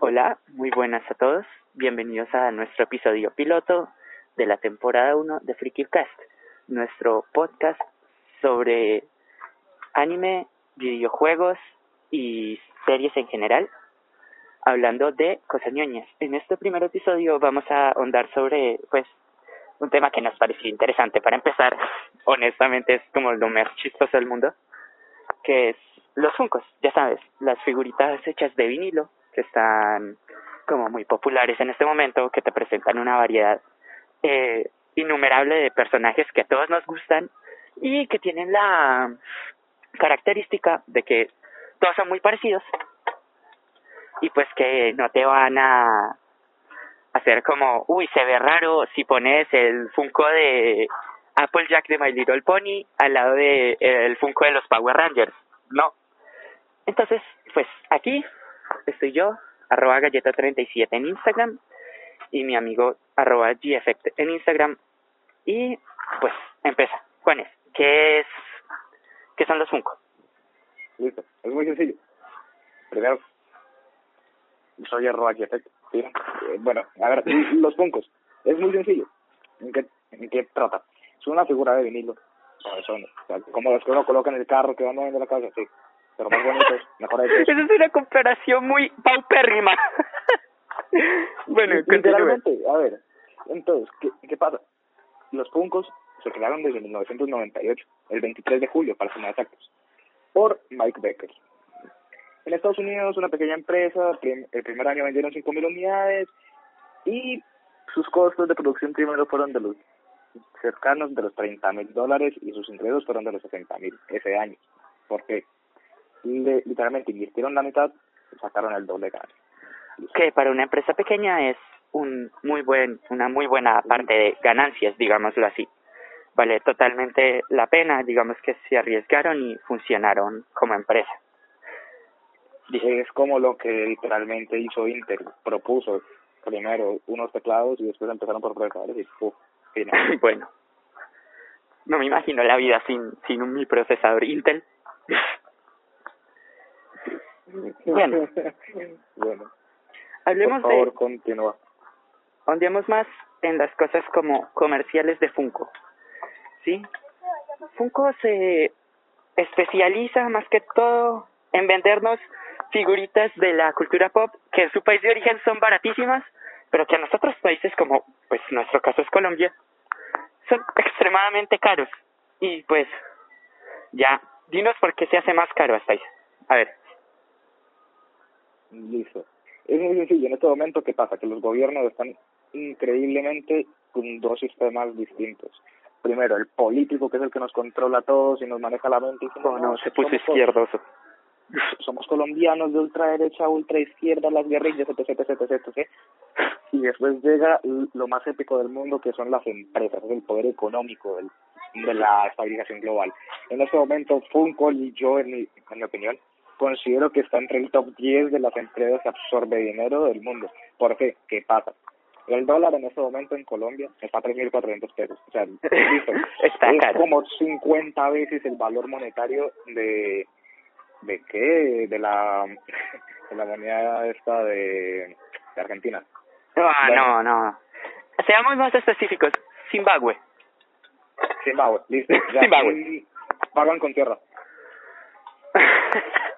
Hola, muy buenas a todos. Bienvenidos a nuestro episodio piloto de la temporada 1 de Freakycast, nuestro podcast sobre anime, videojuegos y series en general, hablando de cosas ñoñas. En este primer episodio vamos a ahondar sobre, pues, un tema que nos pareció interesante. Para empezar, honestamente es como lo más chistoso del mundo, que es los Funcos, ya sabes, las figuritas hechas de vinilo que están como muy populares en este momento, que te presentan una variedad eh, innumerable de personajes que a todos nos gustan y que tienen la característica de que todos son muy parecidos y pues que no te van a hacer como, uy, se ve raro si pones el Funko de Applejack de My Little Pony al lado de el Funko de los Power Rangers. No. Entonces, pues aquí estoy yo, arroba galleta37 en Instagram y mi amigo arroba geffect en Instagram y pues empieza. Juanes, ¿qué es, qué son los Funko? Listo, es muy sencillo. Primero, soy arroba geffect, ¿sí? Eh, bueno, a ver, los Funkos, es muy sencillo. ¿En qué, en qué trata? Es una figura de vinilo, son, como los que uno coloca en el carro que van moviendo la casa, sí pero más bonitos, mejor Esa es una comparación muy paupérrima. bueno, literalmente, a ver, entonces, ¿qué, ¿qué pasa? Los Funkos se crearon desde 1998, el 23 de julio, para ser más exactos, por Mike Becker. En Estados Unidos, una pequeña empresa, el primer año vendieron 5.000 unidades y sus costos de producción primero fueron de los cercanos de los 30 mil dólares y sus ingresos fueron de los 60 mil ese año. ¿Por qué? Literalmente invirtieron la mitad y sacaron el doble gas. Que para una empresa pequeña es un muy buen, una muy buena parte de ganancias, digámoslo así. Vale totalmente la pena, digamos que se arriesgaron y funcionaron como empresa. Es como lo que literalmente hizo Intel, propuso primero unos teclados y después empezaron por procesadores y ¡puf! bueno, no me imagino la vida sin, sin un mi procesador Intel. Bueno, bueno. Hablemos Por favor, de... continúa. Andemos más en las cosas como comerciales de Funko. ¿Sí? Funko se especializa más que todo en vendernos figuritas de la cultura pop que en su país de origen son baratísimas, pero que en otros países como pues nuestro caso es Colombia son extremadamente caros. Y pues ya, dinos por qué se hace más caro hasta ahí. A ver. Listo. Es muy sencillo. En este momento, ¿qué pasa? Que los gobiernos están increíblemente con dos sistemas distintos. Primero, el político, que es el que nos controla a todos y nos maneja la mente. Y no, no, se puso izquierdoso. Somos colombianos de ultraderecha ultraizquierda, las guerrillas, etc, etc, etc, etc. Y después llega lo más épico del mundo, que son las empresas, el poder económico del, de la estabilización global. En este momento, Funko y yo, en mi, en mi opinión, considero que está entre el top 10 de las empresas que absorbe dinero del mundo. ¿Por qué? ¿Qué pasa? El dólar en este momento en Colombia está a 3.400 pesos. O sea, está es como 50 veces el valor monetario de... ¿De qué? De la, de la moneda esta de, de Argentina. Ah, no, no. Seamos más específicos. Zimbabue. Zimbabue, listo. Zimbabue. Pagan con tierra.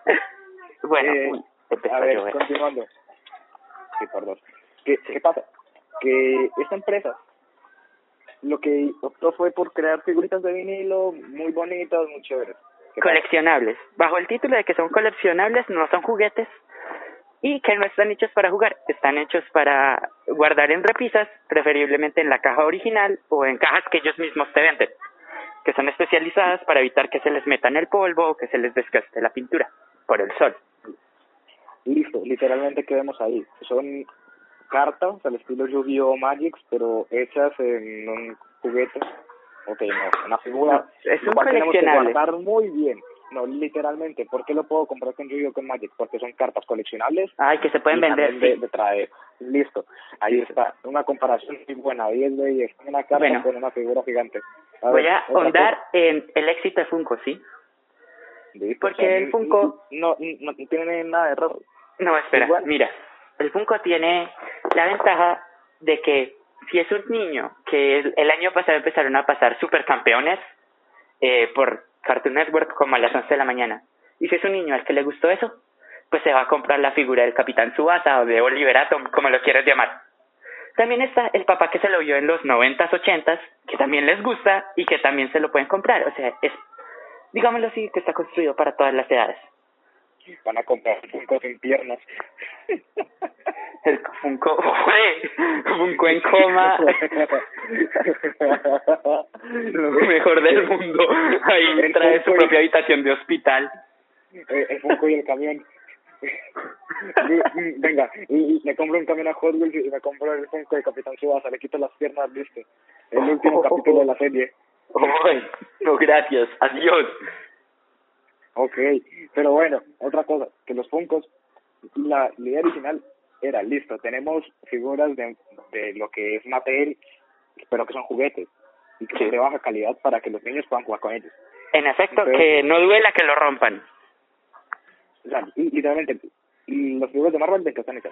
bueno, eh, a ver, continuando. Sí, perdón. ¿Qué, ¿Qué pasa? Que esta empresa lo que optó fue por crear figuritas de vinilo muy bonitas, muy chéveres. Coleccionables. Bajo el título de que son coleccionables, no son juguetes y que no están hechos para jugar, están hechos para guardar en repisas, preferiblemente en la caja original o en cajas que ellos mismos te venden que son especializadas para evitar que se les meta en el polvo o que se les desgaste la pintura por el sol. Listo, literalmente quedemos ahí. Son cartas al estilo Yu-Gi-Oh! Magics, pero hechas en un juguete. Ok, no, una figura. es un coleccionable. guardar muy bien. No, literalmente. ¿Por qué lo puedo comprar con Yu-Gi-Oh! con Magic? Porque son cartas coleccionables. Ay, que se pueden vender. De, de, traer. Listo. Ahí está. Una comparación muy buena. 10 de 10. Una carta con una figura gigante. Voy a ahondar en el éxito de Funko, ¿sí? Porque el Funko... No, no, tiene nada de error. No, espera, mira. el Funko tiene la ventaja de que si es un niño que el, año pasado empezaron a pasar supercampeones eh, por Cartoon Network como a las 11 de la mañana, y si es un niño al que le gustó eso, pues se va a comprar la figura del Capitán Subasa o de Oliver Atom, como lo quieras llamar. También está el papá que se lo vio en los 90s, 80s, que también les gusta y que también se lo pueden comprar. O sea, es, digámoslo así, que está construido para todas las edades. Van a comprar Funko sin piernas. El Funko, Funko en coma. lo mejor del mundo. Ahí trae su propia habitación de hospital. Eh, el Funko y el camión. Venga, y me compro un camión a Hot Wheels y me compro el Funko de Capitán Subasa, le quito las piernas, viste. El último capítulo de la serie. No, gracias, adiós. Ok, pero bueno, otra cosa, que los Funkos, la, idea original era, listo, tenemos figuras de, de lo que es Mattel, pero que son juguetes, y que son de baja calidad para que los niños puedan jugar con ellos. En efecto, que no duela que lo rompan. O sea, literalmente, los figuras de Marvel de castañas,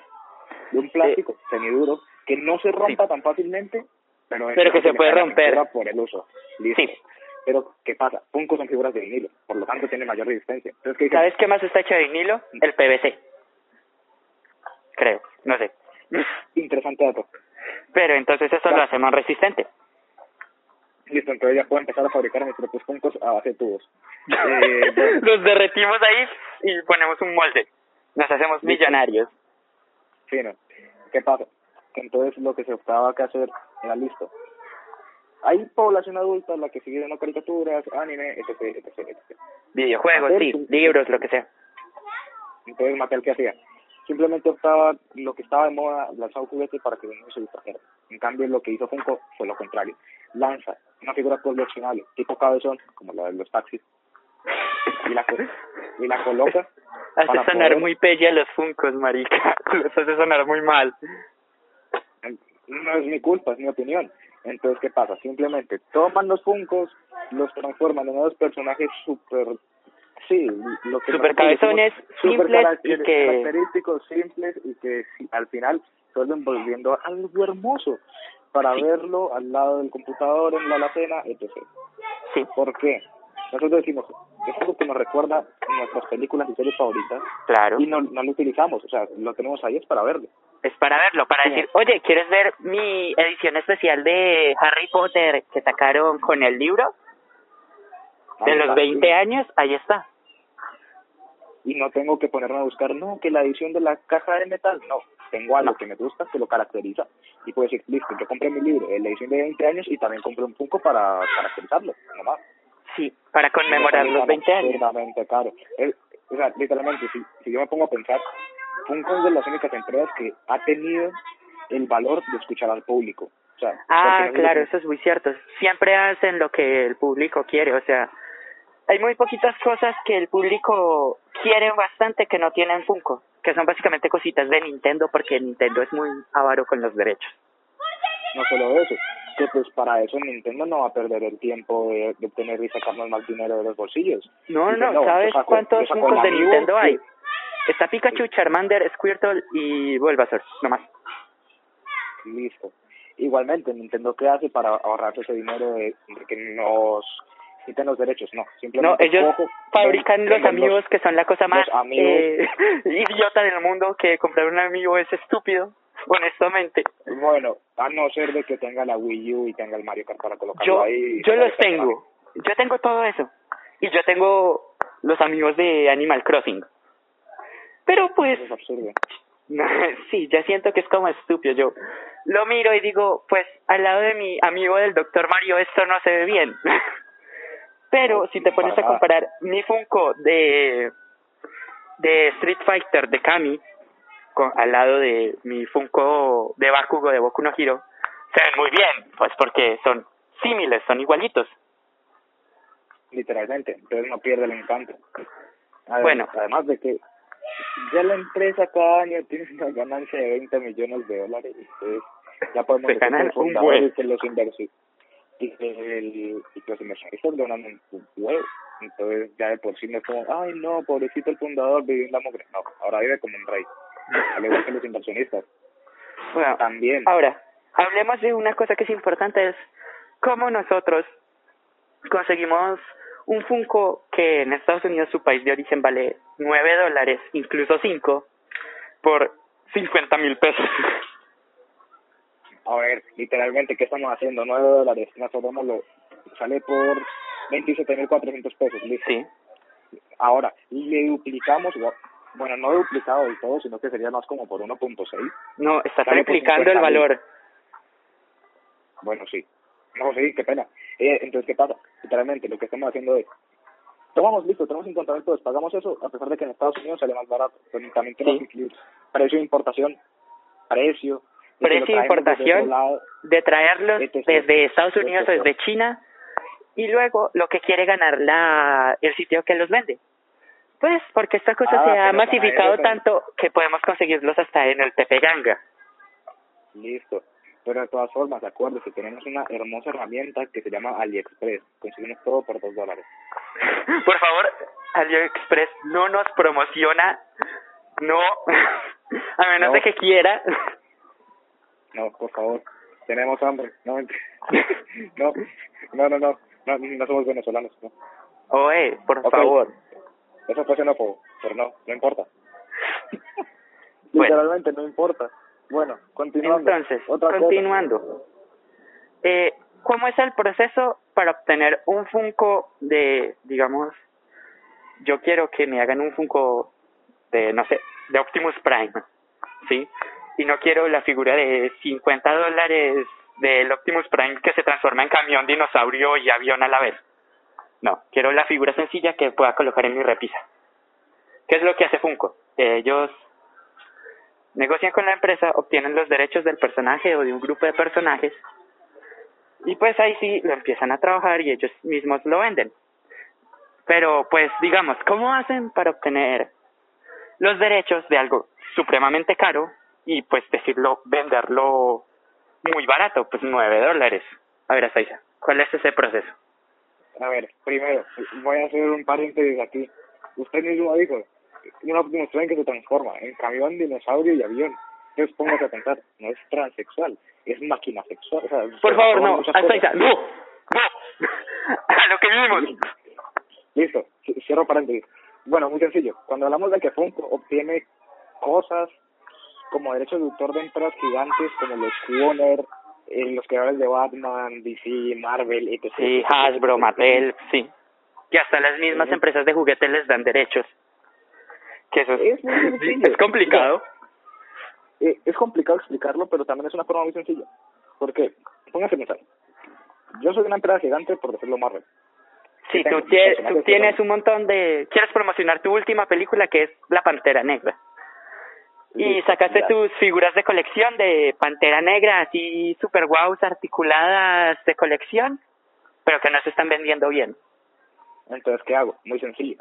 de un plástico semiduro que no se rompa tan fácilmente, pero, pero que se puede romper por el uso. Listo. Sí. Pero, ¿qué pasa? Funko son figuras de vinilo, por lo tanto tiene mayor resistencia. Entonces, ¿qué ¿Sabes qué más está hecho de vinilo? El PVC. Creo, no sé. Interesante dato. Pero entonces eso lo hace más resistente. Listo, entonces ya puedo empezar a fabricar mis propios Funkos a base de tubos. Eh, Los derretimos ahí y ponemos un molde. Nos hacemos millonarios. Sí, ¿no? ¿Qué pasa? Entonces lo que se optaba que hacer era listo hay población adulta la que sigue viendo caricaturas, anime, etc, etc, etc. Videojuegos, sí, libros, lo que sea. Entonces Mattel, ¿qué hacía? Simplemente optaba lo que estaba de moda, lanzaba juguetes para que no se distrajeran. En cambio, lo que hizo Funko fue lo contrario. Lanza una figura coleccionable, tipo cabezón, como la de los taxis, y la, y la coloca. Hace sonar muy pella los Funkos, marica. Los hace sonar muy mal. No es mi culpa, es mi opinión. Entonces, ¿qué pasa? Simplemente toman los Funkos, los transforman en unos personajes súper... Sí, lo que super cabezones, simples y que... característicos, simples y que al final se vuelven volviendo algo hermoso para verlo al lado del computador, en la alacena, etc. Sí. ¿Por qué? Nosotros decimos, es algo que nos recuerda nuestras películas y series favoritas. Claro. Y no, no lo utilizamos, o sea, lo tenemos ahí es para verlo es para verlo, para decir, oye, ¿quieres ver mi edición especial de Harry Potter que sacaron con el libro? De los 20 años, ahí está. Y no tengo que ponerme a buscar, no, que la edición de la caja de metal, no, tengo algo que me gusta, que lo caracteriza, y puedo decir, listo, yo compré mi libro la edición de 20 años y también compré un Funko para caracterizarlo, nomás. Sí, para conmemorar los 20 años. claro. o sea, literalmente, si, si yo me pongo a pensar, Funko es de las únicas empresas que ha tenido el valor de escuchar al público. O sea, ah, claro, eso es muy cierto. Siempre hacen lo que el público quiere, o sea, hay muy poquitas cosas que el público quiere bastante que no tienen Funko, que son básicamente cositas de Nintendo porque Nintendo es muy avaro con los derechos. No solo eso, que pues para eso Nintendo no va a perder el tiempo de, obtener y sacarnos más dinero de los bolsillos. No, no, ¿sabes cuántos Funkos de Nintendo hay? Está Pikachu, Charmander, Squirtle y Bulbasaur, nomás. Listo. Igualmente, Nintendo, ¿qué hace para ahorrarse ese dinero de, que nos quiten los derechos? No, simplemente. No, ellos fabrican los amigos que son la cosa más eh, idiota del mundo, que comprar un amigo es estúpido, honestamente. Bueno, a no ser de que tenga la Wii U y tenga el Mario Kart para colocarlo yo, ahí. Yo los tengo. Yo tengo todo eso. Y yo tengo los amigos de Animal Crossing. Pero pues... Es absurdo. sí, ya siento que es como estúpido. Yo lo miro y digo, pues al lado de mi amigo del doctor Mario esto no se ve bien. Pero si te pones a comparar mi Funko de, de Street Fighter de Kami con, al lado de mi Funko de Bakugo de Boku no Hero, se ven muy bien, pues porque son símiles, son igualitos. Literalmente, entonces no pierde el encanto. bueno, además de que ya la empresa cada año tiene una ganancia de 20 millones de dólares. Entonces, ya podemos decir que, que los y que, el, y los inversionistas ganan un huevo. Entonces, ya de por sí no es como, ay, no, pobrecito el fundador, vivió en la mugre. No, ahora vive como un rey. al igual que los inversionistas. Bueno, También. Ahora, hablemos de una cosa que es importante, es cómo nosotros conseguimos un Funko que en Estados Unidos, su país de origen, vale 9 dólares, incluso 5, por 50 mil pesos. A ver, literalmente, ¿qué estamos haciendo? 9 dólares, nosotros lo sale por 27.400 pesos, listo. Sí, Ahora, le duplicamos, bueno, no duplicado del todo, sino que sería más como por 1.6. no, está triplicando el 50.000. valor. Bueno, sí. No, sí, qué pena. Eh, entonces, ¿qué pasa? Literalmente, lo que estamos haciendo es, tomamos, listo, tenemos 50 mil pesos, pagamos eso, a pesar de que en Estados Unidos sale más barato. Pero también tenemos Sí. que incluir precio de importación, precio, de Precio de importación. lado. de traerlos Etc. desde Estados Unidos o desde China y luego lo que quiere ganar la el sitio que los vende. Pues porque esta cosa Ah, se ha masificado tanto que podemos conseguirlos hasta en el Tepeganga. Listo. Pero de todas formas, acuérdese, tenemos una hermosa herramienta que se llama AliExpress. Conseguimos todo por 2 dólares. Por favor, AliExpress no nos promociona, no, a menos No. de que quiera. No, por favor. Tenemos hambre. No, no, no, no, no. No, no somos venezolanos. No. Oye, por Ok. favor. Eso fue xenófobo, pero no, no importa. Bueno. Literalmente no importa. Bueno, continuando. Entonces, Otra cosa. continuando. Eh, ¿Cómo es el proceso para obtener un Funko de, digamos, yo quiero que me hagan un Funko de, no sé, de Optimus Prime, ¿sí? Y no quiero la figura de 50 dólares del Optimus Prime que se transforma en camión, dinosaurio y avión a la vez. No, quiero la figura sencilla que pueda colocar en mi repisa. ¿Qué es lo que hace Funko? Ellos negocian con la empresa, obtienen los derechos del personaje o de un grupo de personajes y pues ahí sí lo empiezan a trabajar y ellos mismos lo venden. Pero pues digamos, ¿cómo hacen para obtener los derechos de algo supremamente caro y pues decirlo, venderlo muy barato, pues nueve dólares? A ver, Saiza, ¿cuál es ese proceso? A ver, primero, voy a hacer un paréntesis aquí. Usted mismo dijo, un Optimus Prime que se transforma en camión, dinosaurio y avión. Entonces póngase a pensar, no es transexual, es máquina sexual. O sea, se Por favor, no, muchas cosas. Saiza, no, no, a lo que vivimos. Listo, ci- cierro paréntesis. Bueno, muy sencillo. Cuando hablamos de que Funko obtiene cosas como derechos de autor de empresas gigantes como los Warner, eh, los creadores de Batman, DC, Marvel, etc. Sí, Hasbro, Mattel, sí. Y hasta las mismas Sí. empresas de juguetes les dan derechos. Que eso es, Es muy sencillo. es complicado. Eh, es complicado explicarlo, pero también es una forma muy sencilla. ¿Por qué? Póngase a pensar. Yo soy una empresa gigante, por decirlo Marvel. Sí, tengo tú, tie- personajes tú tienes un montón de... Quieres promocionar tu última película que es La Pantera Negra. Y sacaste ya. tus figuras de colección de Pantera Negra, así super guaus articuladas de colección, pero que no se están vendiendo bien. Entonces, ¿qué hago? Muy sencillo.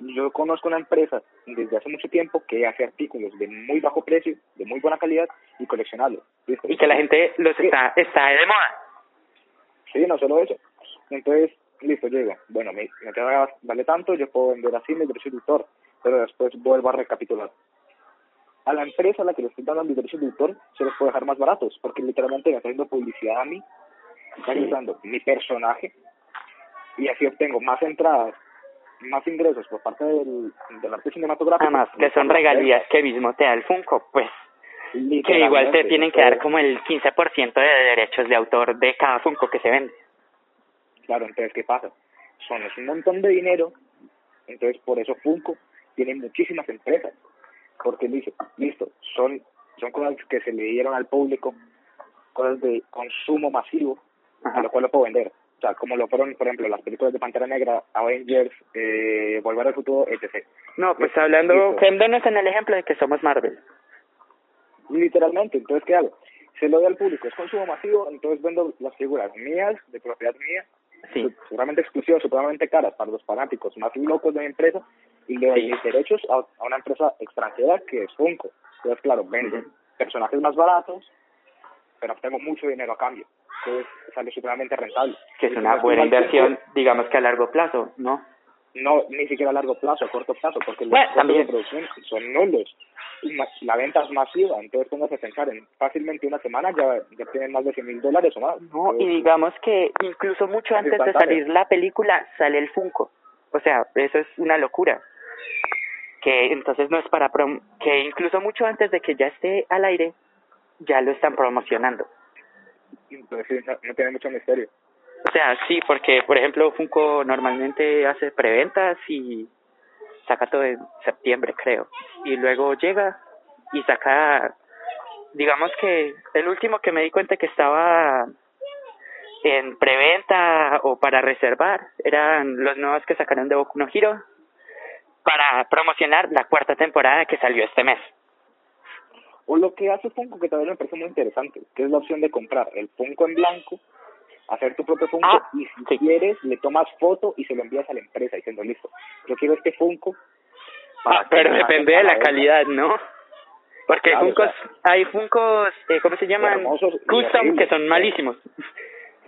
Yo conozco una empresa desde hace mucho tiempo que hace artículos de muy bajo precio, de muy buena calidad y coleccionables. ¿Listo? Y que la gente los Sí. está, está de moda. Sí, no solo eso. Entonces, listo, digo, bueno, me, me queda, vale tanto, yo puedo vender así mi derecho de autor, pero después vuelvo a recapitular. A la empresa a la que le estoy dando mis derechos de autor, se los puedo dejar más baratos, porque literalmente me está haciendo publicidad a mí, está usando mi personaje, y así obtengo más entradas, más ingresos por parte del, del arte cinematográfico. Además, que son regalías que mismo te da el Funko, pues que igual te tienen que dar como el 15% de derechos de autor de cada Funko que se vende. Claro, entonces, ¿qué pasa? Son es un montón de dinero, entonces por eso Funko tiene muchísimas empresas, porque dice, listo, son, son cosas que se le dieron al público, cosas de consumo masivo, Ajá. a lo cual lo puedo vender. O sea, como lo fueron, por ejemplo, las películas de Pantera Negra, Avengers, eh, Volver al Futuro, etc. No, pues hablando, Listo. quedándonos en el ejemplo de que somos Marvel. Literalmente, entonces, ¿qué hago? Se lo doy al público, es consumo masivo, entonces vendo las figuras mías, de propiedad mía, Sí, seguramente exclusivas, supremamente caras para los fanáticos más locos de mi empresa, y le doy Sí. mis derechos a, a una empresa extranjera que es Funko. Entonces, claro, vendo Ujú. personajes más baratos, pero obtengo mucho dinero a cambio. Entonces, sale supremamente rentable. que es una buena inversión, digamos que a largo plazo, ¿no? no ni siquiera a largo plazo, a corto plazo, porque los costos de producción son nulos. La venta es masiva, entonces tengas que pensar en fácilmente una semana ya, ya tienen más de 100 mil dólares o más. No, y digamos que incluso mucho Es antes de salir la película sale el Funko. O sea, eso es una locura. Que entonces no es para prom que incluso mucho antes de que ya esté al aire ya lo están promocionando. Entonces no, tiene mucho misterio. O sea, sí, porque por ejemplo Funko normalmente hace preventas y saca todo en septiembre, creo. Y luego llega y saca, digamos que el último que me di cuenta que estaba en preventa o para reservar eran los nuevos que sacaron de Boku no para promocionar la cuarta temporada que salió este mes. O lo que hace Funko, que también me parece muy interesante, que es la opción de comprar el Funko en blanco, hacer tu propio Funko Ah, y si sí. quieres le tomas foto y se lo envías a la empresa diciendo, listo, yo quiero este Funko. Ah, pero depende de la venta". calidad, ¿no? Porque Claro, hay funcos, o sea, hay funcos, eh, ¿cómo se llaman? hermosos Custom, que son malísimos.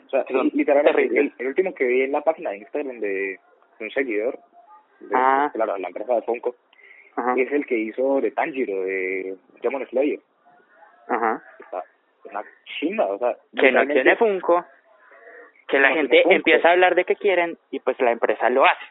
O sea, que son literalmente, el, el último que vi en la página de Instagram de un seguidor, de, Ah. claro, la empresa de Funko, Ajá, es el que hizo de Tanjiro, de Demon Slayer. ajá. Está una chimba, o sea, Que no tiene Funko, que la No gente empieza a hablar de que quieren y pues la empresa lo hace.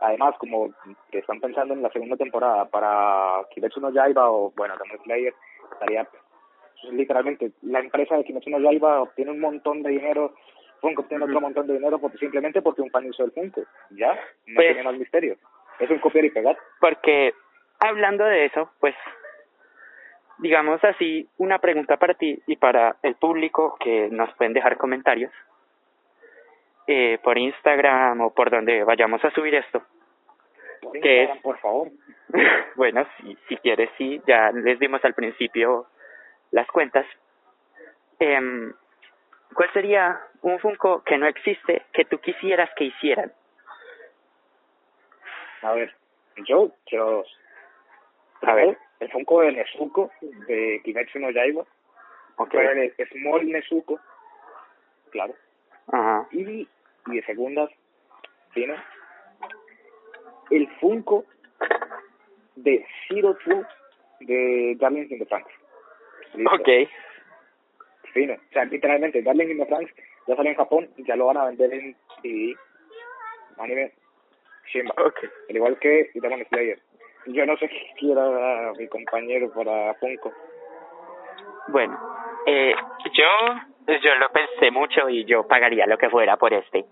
además como que están pensando en la segunda temporada para Kimetsu no Yaiba o bueno Demon Slayer estaría pues, literalmente la empresa de Kimetsu no Yaiba obtiene un montón de dinero Funko obtiene otro montón de dinero porque simplemente porque un fan hizo el Funko ya no Pues- tiene más misterio es un copiar y pegar Porque hablando de eso, pues digamos así, una pregunta para ti y para el público que nos pueden dejar comentarios eh, por Instagram o por donde vayamos a subir esto. Por ¿Qué Instagram, es? por favor bueno, si, si quieres, sí, ya les dimos al principio las cuentas. Em, ¿Cuál sería un Funko que no existe que tú quisieras que hicieran? a ver yo quiero dos A ver. el Funko de Nezuko de Kimetsu no Yaiba Ok. pero el Small Nezuko claro Ajá. y, y de segundas, ¿tiene? El Funko de Zero Two de Darling in the Franks. Ok. Fino. O sea, literalmente, Darling in the Franks ya salió en Japón y ya lo van a vender en DVD. Anime. Shimba. Ok. Al igual que Demon Slayer. Yo no sé qué quiera mi compañero para Funko. Bueno, eh, yo, yo lo pensé mucho y yo pagaría lo que fuera por este.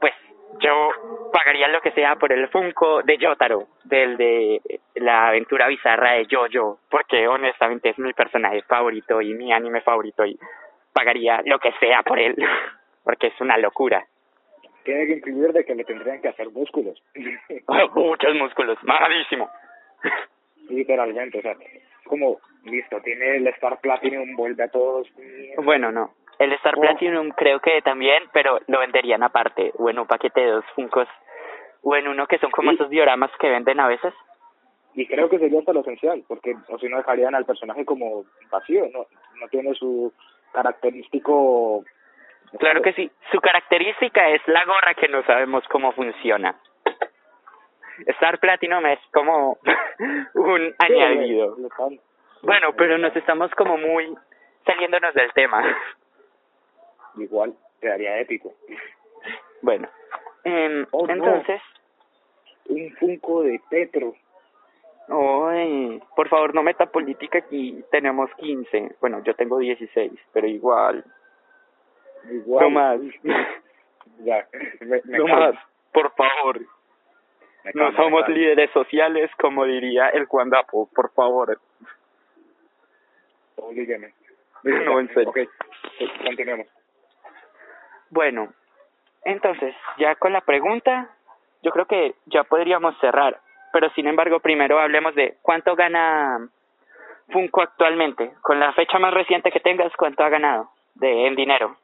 Pues yo pagaría lo que sea por el Funko de Yotaro, del de la aventura bizarra de Jojo, porque honestamente es mi personaje favorito y mi anime favorito y pagaría lo que sea por él, porque es una locura. Tiene que incluir de que le tendrían que hacer músculos. Muchos músculos, mamadísimo. Literalmente, o sea, como, listo, tiene el Star Platinum, vuelve a todos. Bueno, no. El Star Oh. Platinum creo que también, pero lo venderían aparte, o en un paquete de dos Funkos, o en uno que son como Sí. esos dioramas que venden a veces. Y creo que sería hasta lo esencial, porque o si no dejarían al personaje como vacío, no no tiene su característico... Claro que sí. Su característica es la gorra que no sabemos cómo funciona. Star Platinum es como un añadido. Bueno, pero nos estamos como muy saliéndonos del tema. Igual, quedaría épico. Bueno, em, Oh, no. entonces, Un Funko de Petro. Ay, por favor, no meta política aquí. Tenemos 15. Bueno, yo tengo 16, pero igual. Igual. No más. Ya, me, me No más, por favor. me No somos líderes sociales, como diría el Guandapo, por favor. Oblígueme. No, en serio. Ok, continuemos. Bueno, entonces, ya con la pregunta, yo creo que ya podríamos cerrar. Pero sin embargo, primero hablemos de cuánto gana Funko actualmente. Con la fecha más reciente que tengas, ¿cuánto ha ganado de en dinero?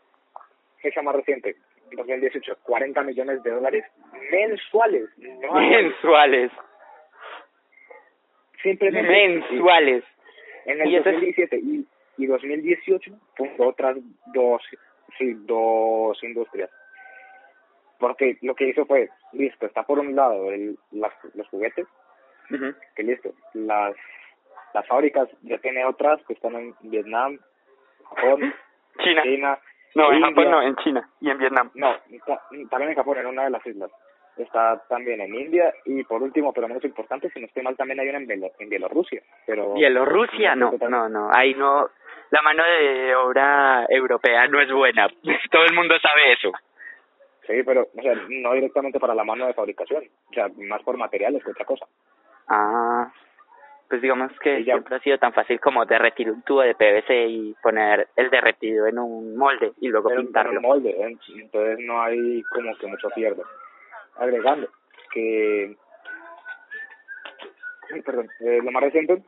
Fecha más reciente, 2018, 40 millones de dólares mensuales. No. Mensuales. Simplemente. Mensuales. En el Y eso es- 2017 y, y 2018 fundó otras dos, sí, dos industrias. porque lo que hizo fue, listo, está por un lado el, las, los juguetes, Ujú. que listo, las, las fábricas ya tiene otras que están en Vietnam, Japón, China. China, No, en. Japón no, en China y en Vietnam. No, ta- también en Japón, en una de las islas. Está también en India y por último, pero menos importante, si no estoy mal, también hay una en, Bielo- en Bielorrusia. Pero Bielorrusia, no, no, no, ahí no, la mano de obra europea no es buena, todo el mundo sabe eso. Sí, pero o sea, no directamente para la mano de fabricación, o sea, más por materiales que otra cosa. Ah, pues digamos que ya. siempre ha sido tan fácil como derretir un tubo de PVC y poner el derretido en un molde y luego Pero en pintarlo. un molde, ¿eh? entonces no hay como que mucho pierde. Agregando que, Ay, perdón, eh, lo más reciente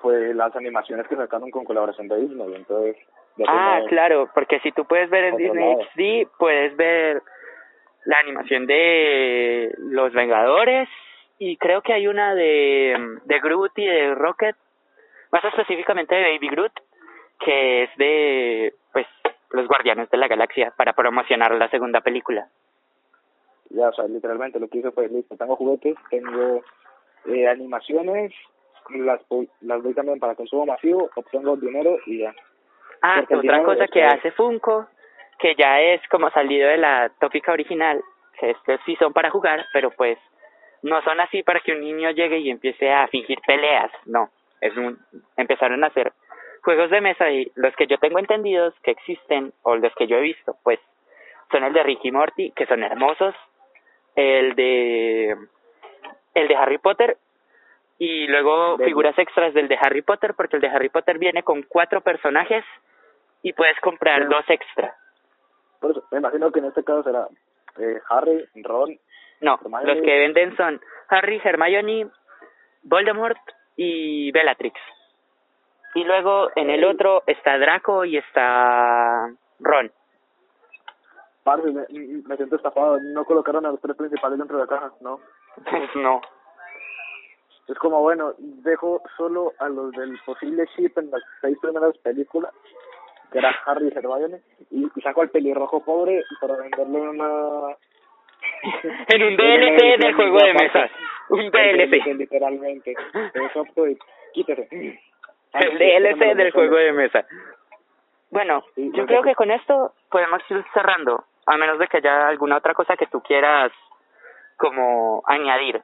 fue las animaciones que sacaron con colaboración de Disney, entonces Ah, claro, porque si tú puedes ver en Disney lado. XD, puedes ver la animación de Los Vengadores y creo que hay una de, de Groot y de Rocket, más específicamente de Baby Groot, que es de, pues, los Guardianes de la Galaxia para promocionar la segunda película. ya, o sea, literalmente lo que hice fue, listo, tengo juguetes, tengo eh, animaciones, las, las doy también para consumo masivo, obtengo dinero y ya. Ah, otra cosa que hace Funko, que ya es como salido de la tópica original, que estos sí son para jugar, pero pues no son así para que un niño llegue y empiece a fingir peleas, no, es un, empezaron a hacer juegos de mesa y los que yo tengo entendidos que existen, o los que yo he visto, pues son el de Ricky Morty, que son hermosos, el de el de Harry Potter y luego figuras extras del de Harry Potter porque el de Harry Potter viene con cuatro personajes y puedes comprar Sí. dos extra. Por eso, me imagino que en este caso será eh, Harry, Ron, No, Hermione. los que venden son Harry, Hermione, Voldemort y Bellatrix. Y luego en el otro está Draco y está Ron. parce, me, me siento estafado, no colocaron a los tres principales dentro de la caja, ¿no? Pues no. Es como, bueno, dejo solo a los del posible ship en las seis primeras películas, que era Harry y Hermione, y, y saco al pelirrojo pobre para venderlo en una... En un DLC del juego de mesa. Un DLC. Literalmente. Quítese. El DLC del juego de mesa. Bueno, yo creo que con esto podemos ir cerrando, a menos de que haya alguna otra cosa que tú quieras como añadir.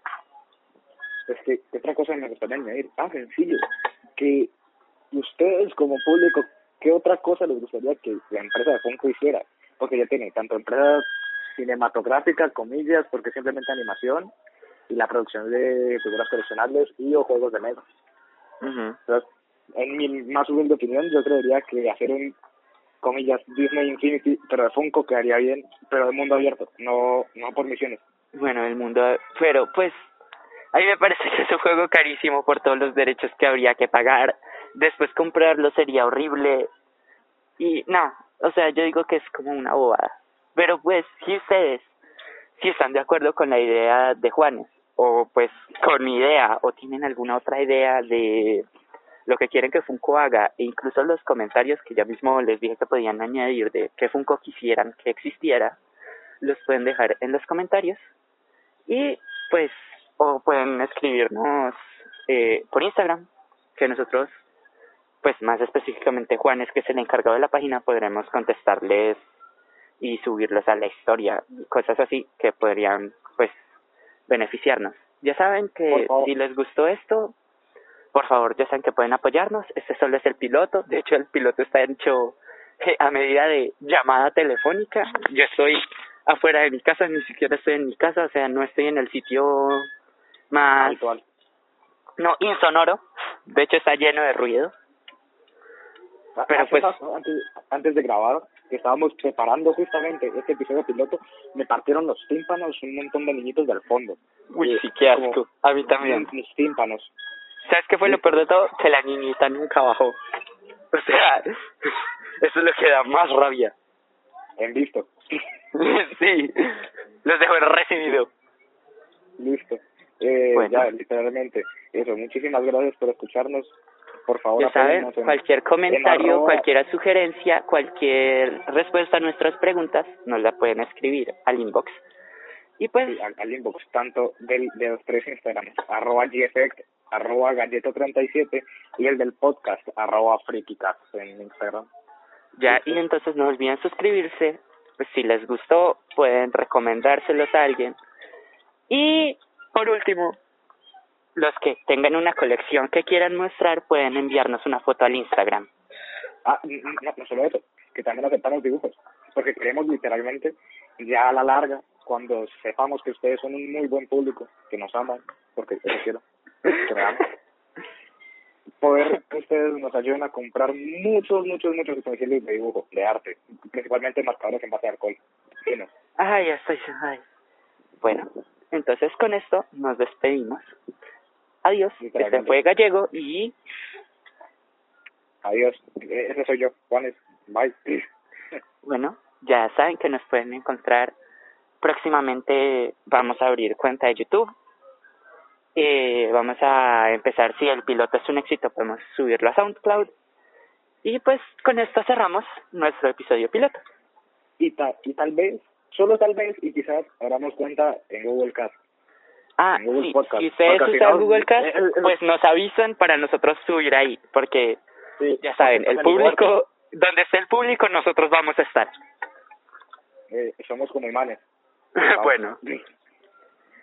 Es que ¿qué otra cosa me gustaría añadir, tan sencillo, que ustedes como público, ¿qué otra cosa les gustaría que la empresa de Funko hiciera? Porque ya tiene tanto empresas cinematográficas, comillas, porque simplemente animación, y la producción de figuras coleccionables y o juegos de mesa. Entonces, en mi más humilde opinión, yo creería que hacer un, comillas, Disney Infinity, pero de Funko quedaría bien, pero de mundo abierto, no no por misiones. Bueno, el mundo, pero pues a mí me parece que es un juego carísimo por todos los derechos que habría que pagar. Después comprarlo sería horrible. Y no, o sea, yo digo que es como una bobada. Pero pues, si ustedes, si están de acuerdo con la idea de Juanes, o pues con mi idea, o tienen alguna otra idea de lo que quieren que Funko haga, e incluso los comentarios que ya mismo les dije que podían añadir de que Funko quisieran que existiera, los pueden dejar en los comentarios. Y pues o pueden escribirnos eh, por Instagram que nosotros pues más específicamente Juanes que es el encargado de la página podremos contestarles y subirlos a la historia cosas así que podrían pues beneficiarnos. Ya saben que si les gustó esto por favor ya saben que pueden apoyarnos. Este solo es el piloto. De hecho el piloto está hecho eh, a medida de llamada telefónica. Yo estoy afuera de mi casa, ni siquiera estoy en mi casa, o sea, no estoy en el sitio más, Habitual. no, insonoro, de hecho está lleno de ruido. Pero Hace pues- rato, antes, antes de grabar, que estábamos preparando justamente este episodio piloto, me partieron los tímpanos un montón de niñitos del fondo. Uy, Eh, sí, qué asco, a mí también. Mis tímpanos. ¿Sabes qué fue lo peor de todo? Que la niñita nunca bajó. O sea, eso es lo que da más rabia. En visto. sí, los dejo en recibido. Listo. Eh, Bueno. Ya, literalmente. Eso, muchísimas gracias por escucharnos. Por favor, Ya saben, cualquier en comentario, cualquier sugerencia, cualquier respuesta a nuestras preguntas, nos la pueden escribir al inbox. Y pues, sí, al, al inbox, tanto del, de los tres Instagrams, arroba geffect, arroba galleto37 y el del podcast, arroba freakycast en Instagram. ya, y entonces no olviden suscribirse. Pues si les gustó, pueden recomendárselos a alguien. Y por último, los que tengan una colección que quieran mostrar, pueden enviarnos una foto al Instagram. Ah, no, no solo eso, que también aceptamos dibujos, porque queremos literalmente, ya a la larga, cuando sepamos que ustedes son un muy buen público, que nos aman, porque yo quiero, que me aman, poder que ustedes nos ayuden a comprar muchos, muchos, muchos utensilios de dibujo, de arte, principalmente marcadores en base de alcohol. Sí, no. Ay, ya estoy. Ay. Bueno, entonces con esto nos despedimos. Adiós. Este fue Gallego y Adiós, ese soy yo, Juanes, bye. bueno, ya saben que nos pueden encontrar próximamente. Vamos a abrir cuenta de YouTube. Eh, vamos a empezar, si el piloto es un éxito, podemos subirlo a SoundCloud. Y pues con esto cerramos nuestro episodio piloto. Y, ta- y tal vez, solo tal vez, y quizás abramos cuenta en Google Cast. Ah, Google Podcast. si ustedes usan Google Cast, eh, eh, pues nos avisan para nosotros subir ahí, porque Sí, ya saben, el igual público, donde esté el público, nosotros vamos a estar. eh, somos como imanes. bueno,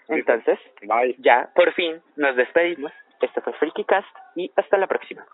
entonces, Bye. ya por fin nos despedimos. Esto fue Freaky Cast y hasta la próxima.